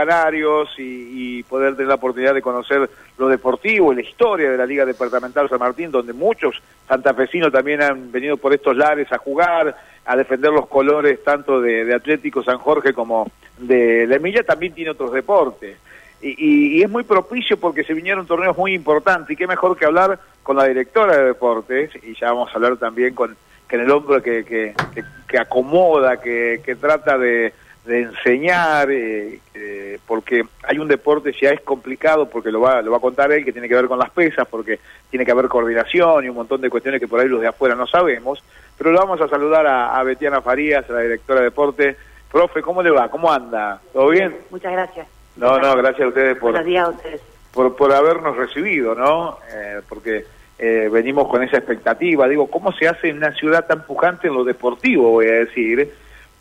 canarios y, poder tener la oportunidad de conocer lo deportivo y la historia de la Liga Departamental San Martín, donde muchos santafesinos también han venido por estos lares a jugar, a defender los colores tanto de, Atlético San Jorge como de la Emilia, también tiene otros deportes. Y, es muy propicio porque se vinieron torneos muy importantes y qué mejor que hablar con la directora de deportes y ya vamos a hablar también con, en el hombre que, que, que, acomoda, que, que trata de, de enseñar, eh, eh, porque hay un deporte ya es complicado, porque lo va, lo va a contar él, que tiene que ver con las pesas, porque tiene que haber coordinación y un montón de cuestiones que por ahí los de afuera no sabemos, pero lo vamos a saludar a, a Betiana Farías, la directora de deporte. Profe, ¿cómo le va? ¿Cómo anda? ¿Todo bien? Muchas gracias. No, no, gracias a ustedes por, a ustedes. por, por habernos recibido, ¿no? Eh, porque venimos con esa expectativa. Digo, ¿cómo se hace en una ciudad tan pujante en lo deportivo, voy a decir?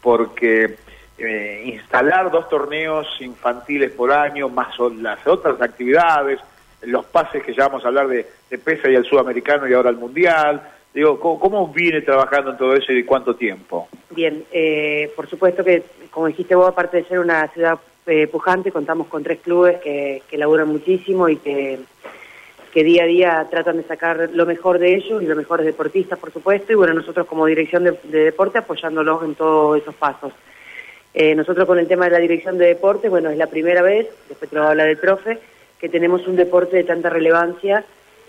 Porque eh, instalar dos torneos infantiles por año, más las otras actividades, los pases que ya vamos a hablar de, PESA y el sudamericano y ahora el mundial. Digo, ¿cómo, viene trabajando en todo eso y cuánto tiempo? Bien, eh, por supuesto que, como dijiste vos, aparte de ser una ciudad eh, pujante, contamos con tres clubes que, que laburan muchísimo y que, que día a día tratan de sacar lo mejor de ellos y los mejores deportistas, por supuesto, y bueno, nosotros como dirección de deporte apoyándolos en todos esos pasos. Eh, nosotros con el tema de la dirección de deporte, bueno, es la primera vez, después te lo va a hablar el profe, que tenemos un deporte de tanta relevancia,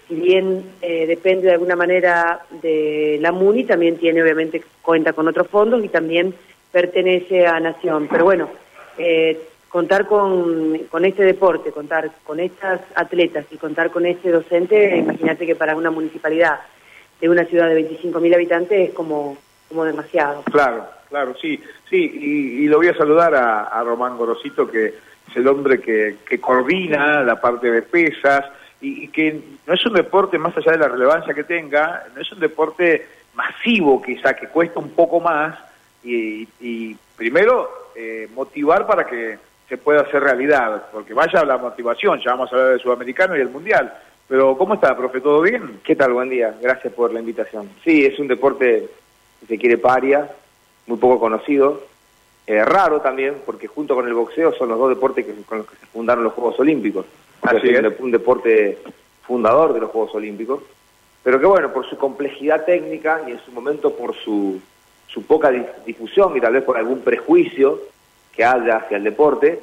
si bien eh, depende de alguna manera de la MUNI, también tiene obviamente cuenta con otros fondos y también pertenece a Nación. Pero bueno, eh, contar con, con este deporte, contar con estas atletas y contar con este docente, imagínate que para una municipalidad de una ciudad de 25.000 habitantes es como, como demasiado. Claro. Claro, sí, sí, y, lo voy a saludar a, Román Gorosito, que es el hombre que, coordina la parte de pesas y, que no es un deporte, más allá de la relevancia que tenga, no es un deporte masivo quizá, que cuesta un poco más y, primero eh, motivar para que se pueda hacer realidad, porque vaya la motivación, ya vamos a hablar del sudamericano y el mundial. Pero ¿cómo está, profe? ¿Todo bien? ¿Qué tal? Buen día. Gracias por la invitación. Sí, es un deporte, si se quiere, paria, muy poco conocido, eh, raro también, porque junto con el boxeo son los dos deportes que, con los que se fundaron los Juegos Olímpicos. Así es un, deporte fundador de los Juegos Olímpicos, pero que bueno, por su complejidad técnica y en su momento por su, su poca difusión y tal vez por algún prejuicio que haya hacia el deporte,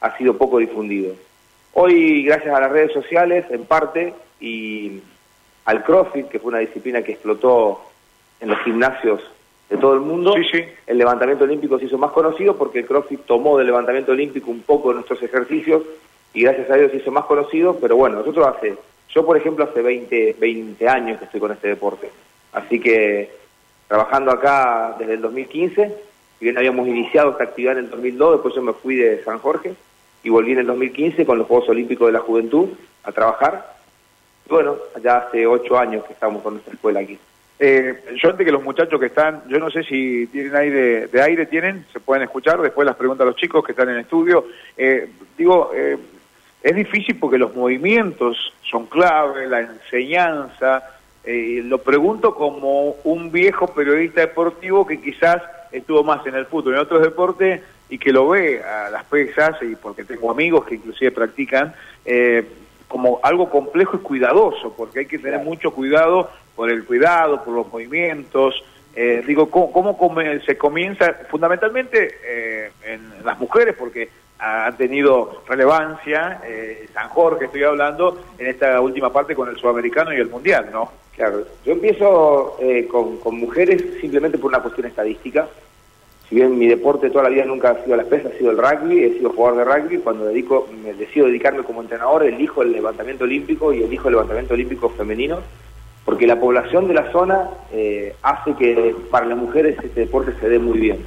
ha sido poco difundido. Hoy, gracias a las redes sociales, en parte, y al CrossFit, que fue una disciplina que explotó en los gimnasios de todo el mundo. El levantamiento olímpico se hizo más conocido porque el CrossFit tomó del levantamiento olímpico un poco de nuestros ejercicios y gracias a Dios se hizo más conocido, pero bueno, nosotros hace, yo por ejemplo hace 20, 20 años que estoy con este deporte, así que trabajando acá desde el 2015, si bien habíamos iniciado esta actividad en el 2002, después yo me fui de San Jorge y volví en el 2015 con los Juegos Olímpicos de la Juventud a trabajar. Y bueno, ya hace 8 años que estamos con nuestra escuela aquí. Eh, yo antes que los muchachos que están, yo no sé si tienen aire, de aire tienen, se pueden escuchar, después las preguntas a los chicos que están en el estudio. Eh, digo, eh, es difícil porque los movimientos son clave, la enseñanza, eh, lo pregunto como un viejo periodista deportivo que quizás estuvo más en el fútbol, en otros deportes y que lo ve a las pesas y porque tengo amigos que inclusive practican, eh, como algo complejo y cuidadoso, porque hay que tener mucho cuidado por el cuidado, por los movimientos. Eh, digo, ¿cómo, se comienza? Fundamentalmente eh, en las mujeres, porque han tenido relevancia, eh, San Jorge estoy hablando, en esta última parte con el sudamericano y el mundial, ¿no? Claro, yo empiezo con, con mujeres simplemente por una cuestión estadística si bien mi deporte toda la vida nunca ha sido la pesa, ha sido el rugby, he sido jugador de rugby, cuando dedico, me decido dedicarme como entrenador, elijo el levantamiento olímpico y elijo el levantamiento olímpico femenino, porque la población de la zona eh, hace que para las mujeres este deporte se dé muy bien.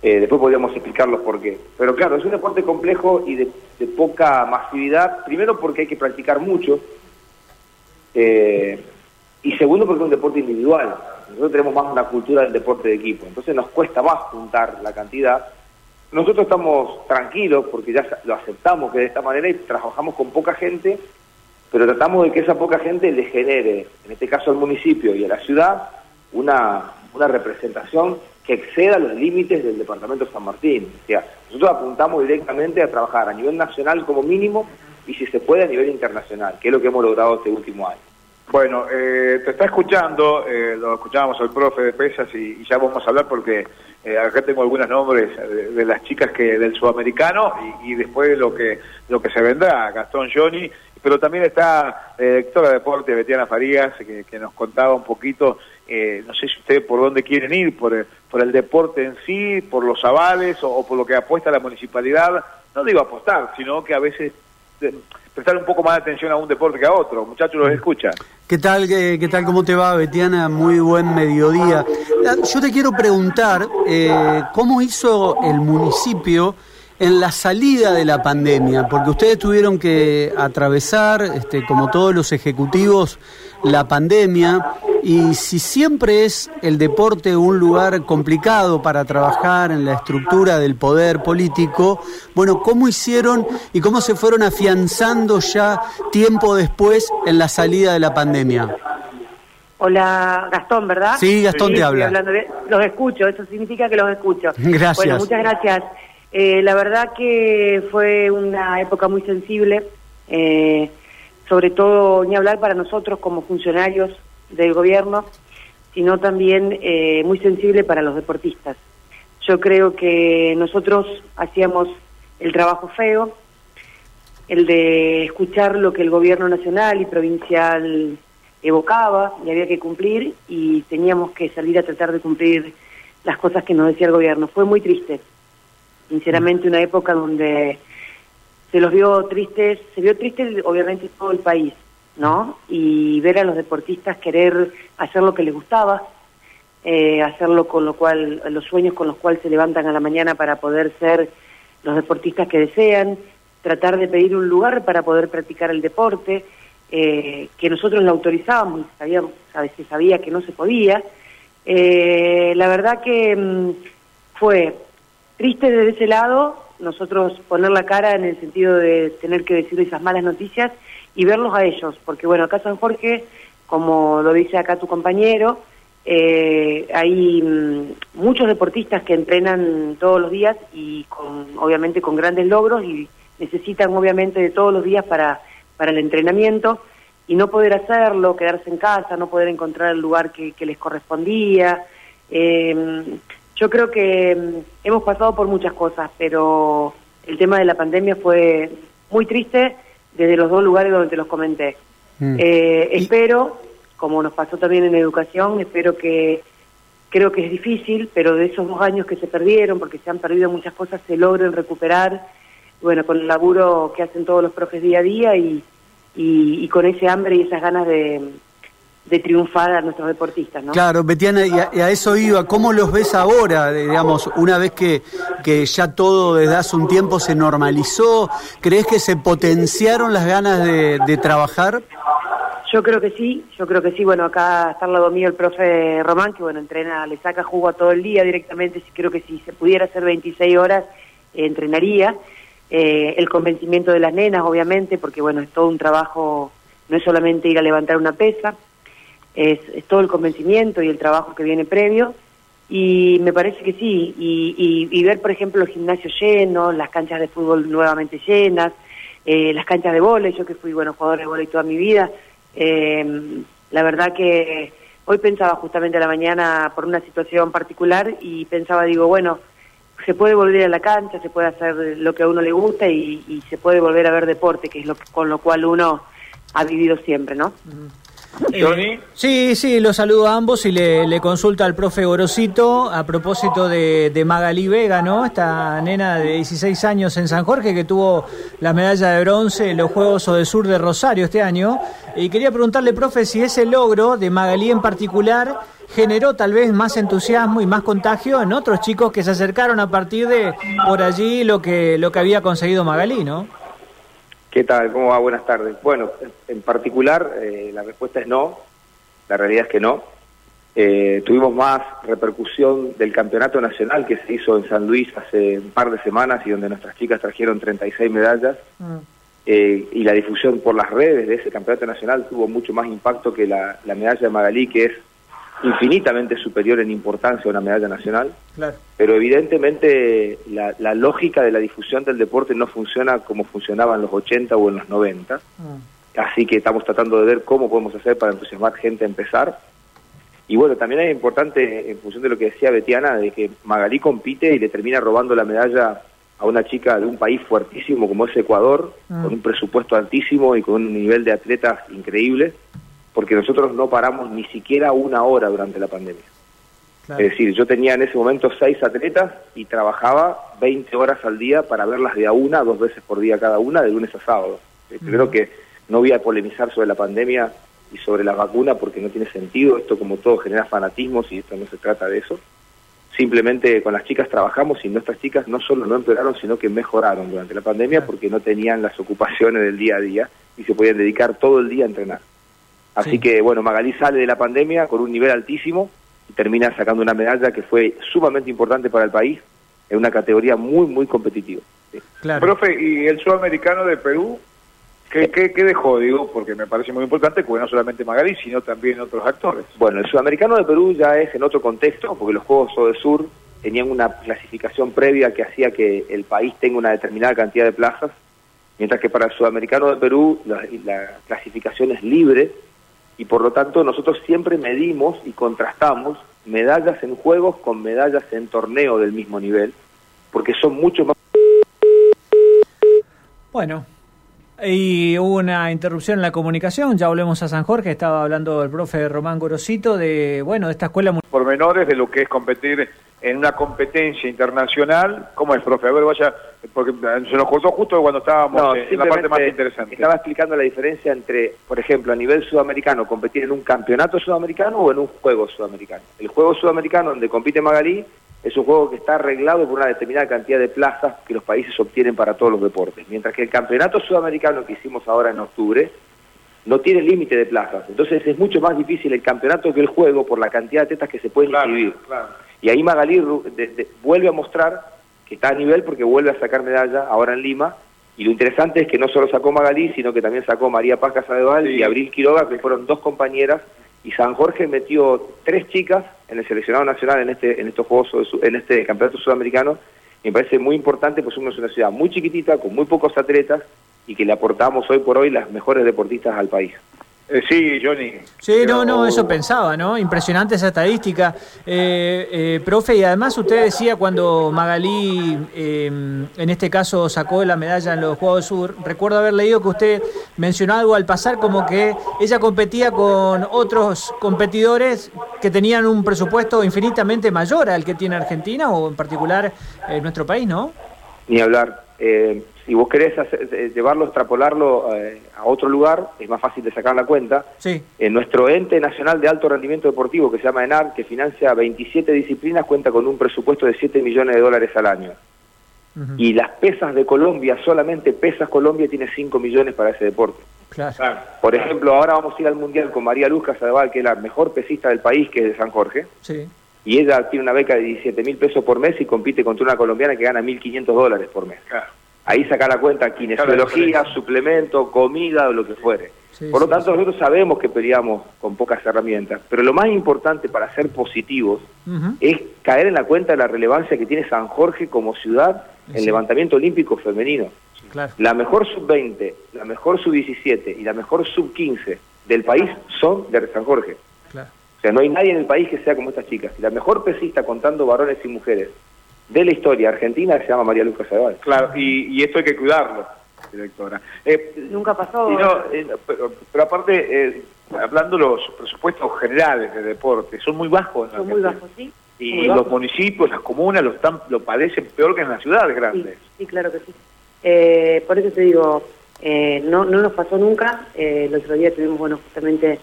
Eh, después podríamos explicarlos por qué. Pero claro, es un deporte complejo y de, poca masividad, primero porque hay que practicar mucho, eh, y segundo porque es un deporte individual. Nosotros tenemos más una cultura del deporte de equipo, entonces nos cuesta más juntar la cantidad. Nosotros estamos tranquilos porque ya lo aceptamos que de esta manera y trabajamos con poca gente, pero tratamos de que esa poca gente le genere, en este caso al municipio y a la ciudad, una, una representación que exceda los límites del departamento de San Martín. O sea, nosotros apuntamos directamente a trabajar a nivel nacional como mínimo y si se puede a nivel internacional, que es lo que hemos logrado este último año. Bueno, eh, te está escuchando, eh, lo escuchábamos al profe de pesas y, ya vamos a hablar porque eh, acá tengo algunos nombres de, las chicas que del sudamericano y, después lo que lo que se vendrá, Gastón Johnny, pero también está la directora de deporte Betiana Farías que, nos contaba un poquito, no sé si ustedes por dónde quieren ir, por el, por el deporte en sí, por los avales o por lo que apuesta la municipalidad, no digo apostar, sino que a veces prestar un poco más de atención a un deporte que a otro. Muchachos, los escuchan. ¿Qué tal, qué, tal, cómo te va, Betiana? Muy buen mediodía. Yo te quiero preguntar, eh, ¿cómo hizo el municipio en la salida de la pandemia? Porque ustedes tuvieron que atravesar, este, como todos los ejecutivos, la pandemia y si siempre es el deporte un lugar complicado para trabajar en la estructura del poder político, bueno, ¿cómo hicieron y cómo se fueron afianzando ya tiempo después en la salida de la pandemia? Hola, Gastón, ¿verdad? Sí, Gastón te habla. los escucho, eso significa que los escucho. Gracias. Bueno, muchas gracias. Eh, la verdad que fue una época muy sensible, eh, sobre todo ni hablar para nosotros como funcionarios del gobierno, sino también eh, muy sensible para los deportistas. Yo creo que nosotros hacíamos el trabajo feo, el de escuchar lo que el gobierno nacional y provincial evocaba y había que cumplir y teníamos que salir a tratar de cumplir las cosas que nos decía el gobierno. Fue muy triste, sinceramente una época donde se los vio tristes, se vio triste obviamente todo el país, ¿no? Y ver a los deportistas querer hacer lo que les gustaba, eh, hacerlo con lo cual, los sueños con los cuales se levantan a la mañana para poder ser los deportistas que desean, tratar de pedir un lugar para poder practicar el deporte, eh, que nosotros lo autorizábamos y sabíamos, a veces sabía que no se podía. Eh, la verdad que mm, fue triste desde ese lado, nosotros poner la cara en el sentido de tener que decir esas malas noticias y verlos a ellos, porque bueno, acá San Jorge, como lo dice acá tu compañero, eh, hay mm, muchos deportistas que entrenan todos los días y con, obviamente con grandes logros y necesitan obviamente de todos los días para, para el entrenamiento y no poder hacerlo, quedarse en casa, no poder encontrar el lugar que, les correspondía. Eh, yo creo que mm, hemos pasado por muchas cosas, pero el tema de la pandemia fue muy triste desde los dos lugares donde te los comenté. Mm. Eh, espero, como nos pasó también en educación, espero que, creo que es difícil, pero de esos dos años que se perdieron, porque se han perdido muchas cosas, se logren recuperar, bueno, con el laburo que hacen todos los profes día a día y, y con ese hambre y esas ganas de, de triunfar a nuestros deportistas, ¿no? Claro, Betiana, y a, eso iba. ¿Cómo los ves ahora, digamos, una vez que, que ya todo desde hace un tiempo se normalizó? ¿Crees que se potenciaron las ganas de, trabajar? Yo creo que sí, yo creo que sí. Bueno, acá está al lado mío el profe Román, que bueno, entrena, le saca jugo a todo el día directamente. Creo que si se pudiera hacer 26 horas, eh, entrenaría. Eh, el convencimiento de las nenas, obviamente, porque bueno, es todo un trabajo, no es solamente ir a levantar una pesa, es, todo el convencimiento y el trabajo que viene previo. Y me parece que sí, y, ver, por ejemplo, los gimnasios llenos, las canchas de fútbol nuevamente llenas, eh, las canchas de vóley, yo que fui bueno jugador de vóley toda mi vida, eh, la verdad que hoy pensaba justamente a la mañana por una situación particular y pensaba, digo, bueno, se puede volver a la cancha, se puede hacer lo que a uno le gusta y, se puede volver a ver deporte, que es lo con lo cual uno ha vivido siempre, ¿no? Eh, sí, sí, lo saludo a ambos y le, consulta al profe Gorosito a propósito de, de, Magali Vega, ¿no? Esta nena de 16 años en San Jorge que tuvo la medalla de bronce en los Juegos Sur de Rosario este año. Y quería preguntarle, profe, si ese logro de Magalí en particular generó tal vez más entusiasmo y más contagio en otros chicos que se acercaron a partir de por allí lo que, lo que había conseguido Magalí, ¿no? ¿Qué tal? ¿Cómo va? Buenas tardes. Bueno, en particular eh, la respuesta es no, la realidad es que no. Eh, tuvimos más repercusión del campeonato nacional que se hizo en San Luis hace un par de semanas y donde nuestras chicas trajeron 36 medallas. Mm. Eh, y la difusión por las redes de ese campeonato nacional tuvo mucho más impacto que la, medalla de Magalí, que es infinitamente superior en importancia a una medalla nacional, pero evidentemente la, lógica de la difusión del deporte no funciona como funcionaba en los 80 o en los 90, mm. así que estamos tratando de ver cómo podemos hacer para entusiasmar gente a empezar. Y bueno, también es importante, en función de lo que decía Betiana, de que Magalí compite y le termina robando la medalla a una chica de un país fuertísimo como es Ecuador, mm. con un presupuesto altísimo y con un nivel de atletas increíble porque nosotros no paramos ni siquiera una hora durante la pandemia. Es decir, yo tenía en ese momento seis atletas y trabajaba 20 horas al día para verlas de a una, dos veces por día cada una, de lunes a sábado. Eh, creo que no voy a polemizar sobre la pandemia y sobre la vacuna porque no tiene sentido. Esto, como todo, genera fanatismos y esto no se trata de eso. Simplemente con las chicas trabajamos y nuestras chicas no solo no empeoraron, sino que mejoraron durante la pandemia porque no tenían las ocupaciones del día a día y se podían dedicar todo el día a entrenar. Así que, bueno, Magalí sale de la pandemia con un nivel altísimo y termina sacando una medalla que fue sumamente importante para el país en una categoría muy, muy competitiva. Claro. Profe, ¿y el sudamericano de Perú ¿Qué, qué, dejó? Digo, porque me parece muy importante, porque no solamente Magalí, sino también otros actores. Bueno, el sudamericano de Perú ya es en otro contexto, porque los Juegos de Sur tenían una clasificación previa que hacía que el país tenga una determinada cantidad de plazas, mientras que para el sudamericano de Perú la, la clasificación es libre y por lo tanto nosotros siempre medimos y contrastamos medallas en juegos con medallas en torneo del mismo nivel, porque son mucho más... Bueno, y hubo una interrupción en la comunicación, ya volvemos a San Jorge, estaba hablando el profe Román Gorosito de, bueno, de esta escuela... Pormenores de lo que es competir en una competencia internacional, ¿cómo es, profe? A ver, vaya, porque se nos cortó justo cuando estábamos en la parte más interesante. Estaba explicando la diferencia entre, por ejemplo, a nivel sudamericano, competir en un campeonato sudamericano o en un juego sudamericano. El juego sudamericano donde compite Magalí es un juego que está arreglado por una determinada cantidad de plazas que los países obtienen para todos los deportes, mientras que el campeonato sudamericano que hicimos ahora en octubre no tiene límite de plazas. Entonces es mucho más difícil el campeonato que el juego por la cantidad de tetas que se pueden inscribir. Y ahí Magalí vuelve a mostrar que está a nivel porque vuelve a sacar medalla ahora en Lima. Y lo interesante es que no solo sacó Magalí, sino que también sacó María Paz Casadeval y Abril Quiroga, que fueron dos compañeras. Y San Jorge metió tres chicas en el seleccionado nacional en este en estos juegos en este campeonato sudamericano. Y me parece muy importante, pues somos una ciudad muy chiquitita, con muy pocos atletas, y que le aportamos hoy por hoy las mejores deportistas al país. Eh, sí, Johnny. Sí, no, no, eso pensaba, ¿no? Impresionante esa estadística. Eh, eh, profe, y además usted decía cuando Magalí, en este caso, sacó la medalla en los Juegos Sur, recuerdo haber leído que usted mencionó algo al pasar como que ella competía con otros competidores que tenían un presupuesto infinitamente mayor al que tiene Argentina o en particular nuestro país, ¿no? Ni hablar. Eh, si vos querés eh, llevarlo, extrapolarlo eh, a otro lugar, es más fácil de sacar la cuenta. Sí. En nuestro ente nacional de alto rendimiento deportivo, que se llama ENAR, que financia 27 disciplinas, cuenta con un presupuesto de 7 millones de dólares al año. Y las pesas de Colombia, solamente Pesas Colombia tiene 5 millones para ese deporte. Claro. Por ejemplo, ahora vamos a ir al Mundial con María Luz Casadevall, que es la mejor pesista del país, que es de San Jorge. Sí. Y ella tiene una beca de 17 mil pesos por mes y compite contra una colombiana que gana 1.500 dólares por mes. Claro ahí saca la cuenta kinesiología, suplemento, comida o lo que fuere. Por lo tanto, nosotros sabemos que peleamos con pocas herramientas, pero lo más importante para ser positivos es caer en la cuenta de la relevancia que tiene San Jorge como ciudad en levantamiento olímpico femenino. La mejor sub-20, la mejor sub-17 y la mejor sub-15 del país son de San Jorge. O sea, no hay nadie en el país que sea como estas chicas. La mejor pesista contando varones y mujeres de la historia argentina se llama María Lucas Zaval. Claro, y, esto hay que cuidarlo, directora. Eh, Nunca pasó. Eh, pero, aparte, eh, hablando los presupuestos generales de deporte, son muy bajos. Son muy bajos, sí. Y los municipios, las comunas lo, están, lo padecen peor que en las ciudades grandes. Sí, claro que sí. por eso te digo, no, no nos pasó nunca. el otro día tuvimos, bueno, justamente,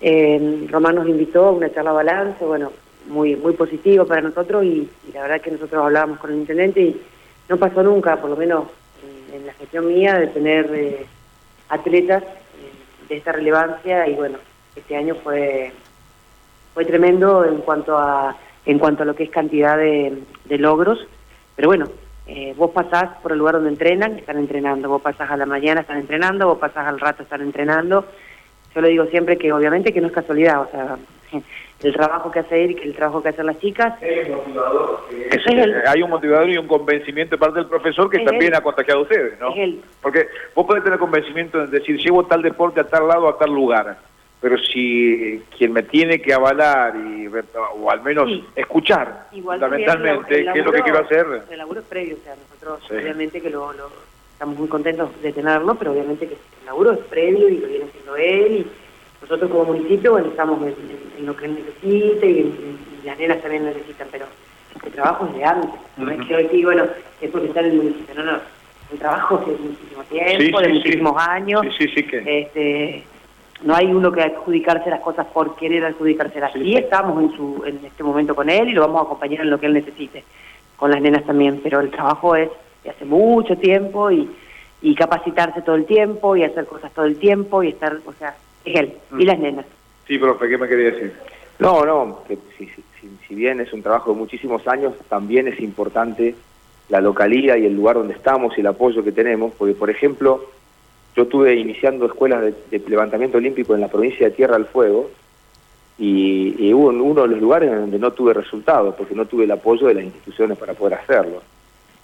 Román nos invitó a una charla balance, bueno, muy muy positivo para nosotros y, la verdad que nosotros hablábamos con el intendente y no pasó nunca, por lo menos en, la gestión mía, de tener eh, atletas eh, de esta relevancia y bueno, este año fue fue tremendo en cuanto a en cuanto a lo que es cantidad de, logros, pero bueno, eh, vos pasás por el lugar donde entrenan, están entrenando, vos pasás a la mañana, están entrenando, vos pasás al rato, están entrenando. Yo le digo siempre que obviamente que no es casualidad, o sea, el trabajo que hace él que el trabajo que hacen las chicas. Es motivador. Hay un motivador y un convencimiento de parte del profesor que también ha contagiado a ustedes, ¿no? Porque vos podés tener convencimiento de decir, llevo tal deporte a tal lado, a tal lugar, pero si quien me tiene que avalar y o al menos escuchar fundamentalmente qué es lo que quiero hacer. El laburo es previo, o sea, nosotros obviamente que lo, estamos muy contentos de tenerlo, pero obviamente que el laburo es previo y lo viene haciendo él y nosotros como municipio, bueno, estamos en, lo que él necesite y, las nenas también necesitan, pero el trabajo es de antes. No es que hoy bueno, es porque está en el municipio, no, no. El trabajo es de muchísimo tiempo, de muchísimos años. Sí, sí, que... Este, no hay uno que adjudicarse las cosas por querer adjudicárselas. Sí, estamos en, su, en este momento con él y lo vamos a acompañar en lo que él necesite, con las nenas también, pero el trabajo es de hace mucho tiempo y, y capacitarse todo el tiempo y hacer cosas todo el tiempo y estar, o sea, él y las nenas. Sí, profe, ¿qué me quería decir? No, no, que si, si, bien es un trabajo de muchísimos años, también es importante la localidad y el lugar donde estamos y el apoyo que tenemos, porque por ejemplo, yo estuve iniciando escuelas de, levantamiento olímpico en la provincia de Tierra del Fuego y, y, hubo uno de los lugares donde no tuve resultados, porque no tuve el apoyo de las instituciones para poder hacerlo.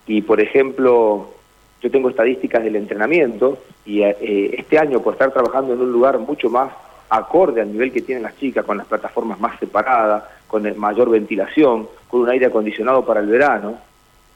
Y por ejemplo, yo tengo estadísticas del entrenamiento y eh, este año por estar trabajando en un lugar mucho más acorde al nivel que tienen las chicas, con las plataformas más separadas, con mayor ventilación, con un aire acondicionado para el verano,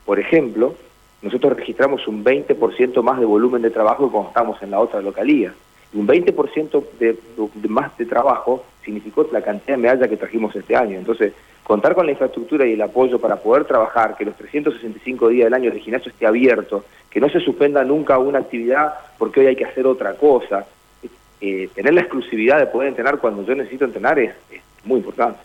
por ejemplo, nosotros registramos un 20% más de volumen de trabajo que cuando estamos en la otra localía. Y un 20% de, de, más de trabajo significó la cantidad de medallas que trajimos este año. Entonces, contar con la infraestructura y el apoyo para poder trabajar, que los 365 días del año el gimnasio esté abierto, que no se suspenda nunca una actividad porque hoy hay que hacer otra cosa. Eh, tener la exclusividad de poder entrenar cuando yo necesito entrenar es, muy importante.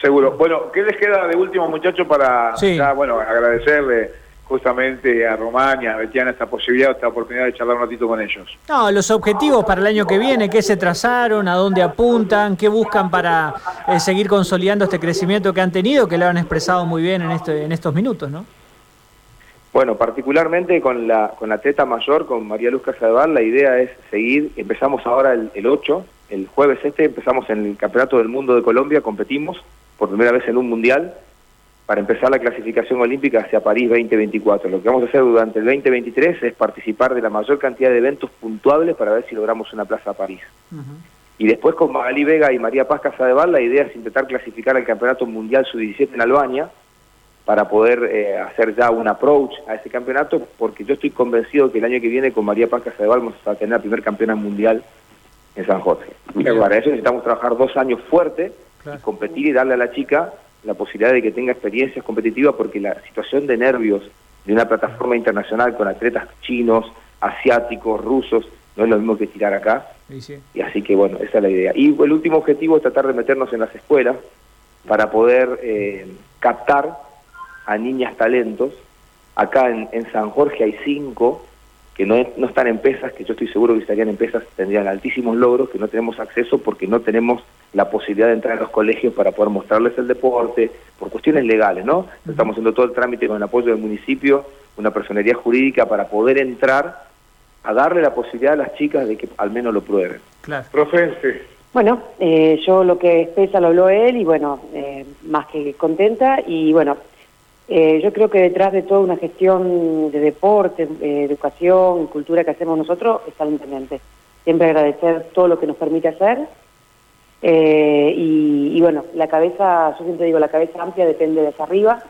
Seguro. Bueno, ¿qué les queda de último, muchachos, para bueno, agradecerle justamente a Román y a Betiana esta posibilidad, esta oportunidad de charlar un ratito con ellos. No, los objetivos para el año que viene, qué se trazaron, a dónde apuntan, qué buscan para eh, seguir consolidando este crecimiento que han tenido, que lo han expresado muy bien en, este, en estos minutos, ¿no? Bueno, particularmente con la, con la teta mayor, con María Luz Casadevall, la idea es seguir, empezamos ahora el, el 8, el jueves este, empezamos en el Campeonato del Mundo de Colombia, competimos por primera vez en un mundial, para empezar la clasificación olímpica hacia París 2024. Lo que vamos a hacer durante el 2023 es participar de la mayor cantidad de eventos puntuables para ver si logramos una plaza a París. Y después con Magali Vega y María Paz Casadeval la idea es intentar clasificar al Campeonato Mundial Sub-17 en Albania para poder eh, hacer ya un approach a ese campeonato, porque yo estoy convencido que el año que viene con María Paz Casadeval vamos a tener la primer campeona mundial en San Jorge. Y para eso necesitamos trabajar dos años fuerte, y competir y darle a la chica la posibilidad de que tenga experiencias competitivas porque la situación de nervios de una plataforma internacional con atletas chinos, asiáticos, rusos, no es lo mismo que tirar acá. Y así que bueno, esa es la idea. Y el último objetivo es tratar de meternos en las escuelas para poder eh, captar a niñas talentos. Acá en, en San Jorge hay cinco que no, no están en pesas, que yo estoy seguro que estarían en pesas tendrían altísimos logros, que no tenemos acceso porque no tenemos la posibilidad de entrar a los colegios para poder mostrarles el deporte, por cuestiones legales, ¿no? Estamos haciendo todo el trámite con el apoyo del municipio, una personería jurídica para poder entrar a darle la posibilidad a las chicas de que al menos lo prueben. Claro. Profe, Bueno, eh, yo lo que es pesa lo habló él y bueno, eh, más que contenta y bueno, eh, yo creo que detrás de toda una gestión de deporte, eh, educación y cultura que hacemos nosotros está el intendente. Siempre agradecer todo lo que nos permite hacer. Eh, y, bueno, la cabeza, yo siempre digo, la cabeza amplia depende de hacia arriba.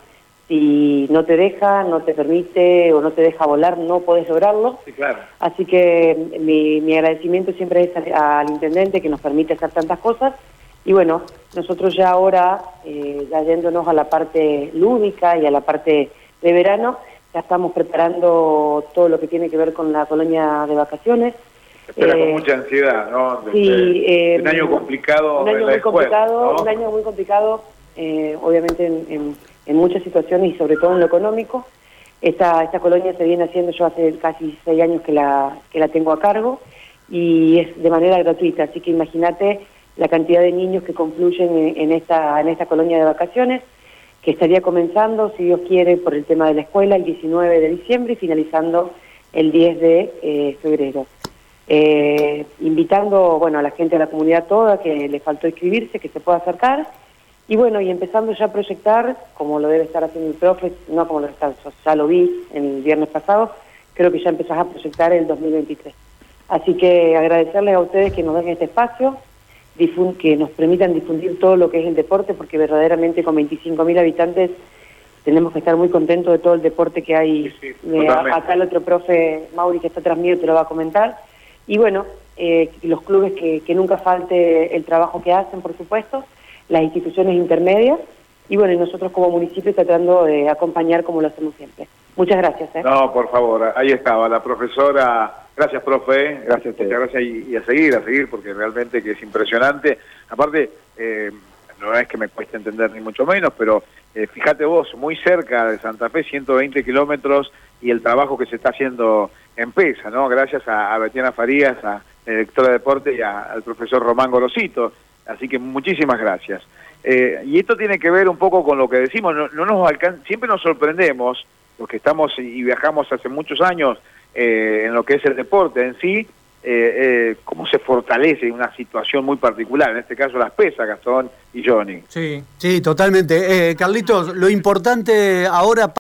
Si no te deja, no te permite o no te deja volar, no podés lograrlo. Sí, claro. Así que mi, mi agradecimiento siempre es al intendente que nos permite hacer tantas cosas y bueno, nosotros ya ahora, eh, ya yéndonos a la parte lúdica y a la parte de verano, ya estamos preparando todo lo que tiene que ver con la colonia de vacaciones. Espera con eh, mucha ansiedad, ¿no? sí, eh, un año complicado. Un año muy complicado, un año muy complicado, obviamente en, en, muchas situaciones y sobre todo en lo económico. Esta, esta colonia se viene haciendo, yo hace casi seis años que la, que la tengo a cargo y es de manera gratuita, así que imagínate la cantidad de niños que confluyen en, esta, en esta colonia de vacaciones, que estaría comenzando, si Dios quiere, por el tema de la escuela el 19 de diciembre y finalizando el 10 de eh, febrero. Eh, invitando bueno, a la gente de la comunidad toda que le faltó inscribirse, que se pueda acercar. Y bueno, y empezando ya a proyectar, como lo debe estar haciendo el profe, no como lo está, ya lo vi el viernes pasado, creo que ya empezás a proyectar el 2023. Así que agradecerles a ustedes que nos den este espacio, que nos permitan difundir todo lo que es el deporte, porque verdaderamente con 25.000 habitantes tenemos que estar muy contentos de todo el deporte que hay. Eh, acá el otro profe, Mauri, que está tras mío, te lo va a comentar. Y bueno, eh, los clubes que, que nunca falte el trabajo que hacen, por supuesto, las instituciones intermedias, y bueno, y nosotros como municipio tratando de acompañar como lo hacemos siempre. Muchas gracias. ¿eh? No, por favor, ahí estaba la profesora. Gracias, profe. Gracias a Muchas gracias y, a seguir, a seguir, porque realmente que es impresionante. Aparte, eh, no es que me cueste entender ni mucho menos, pero eh, fíjate vos, muy cerca de Santa Fe, 120 kilómetros, y el trabajo que se está haciendo en PESA, ¿no? Gracias a, a Betiana Farías, a la directora de deporte y al profesor Román Gorosito. Así que muchísimas gracias. Eh, y esto tiene que ver un poco con lo que decimos, no, nos siempre nos sorprendemos, los que estamos y viajamos hace muchos años eh, en lo que es el deporte en sí, eh, cómo se fortalece una situación muy particular, en este caso las pesas, Gastón y Johnny. Sí, sí, totalmente. Carlitos, lo importante ahora...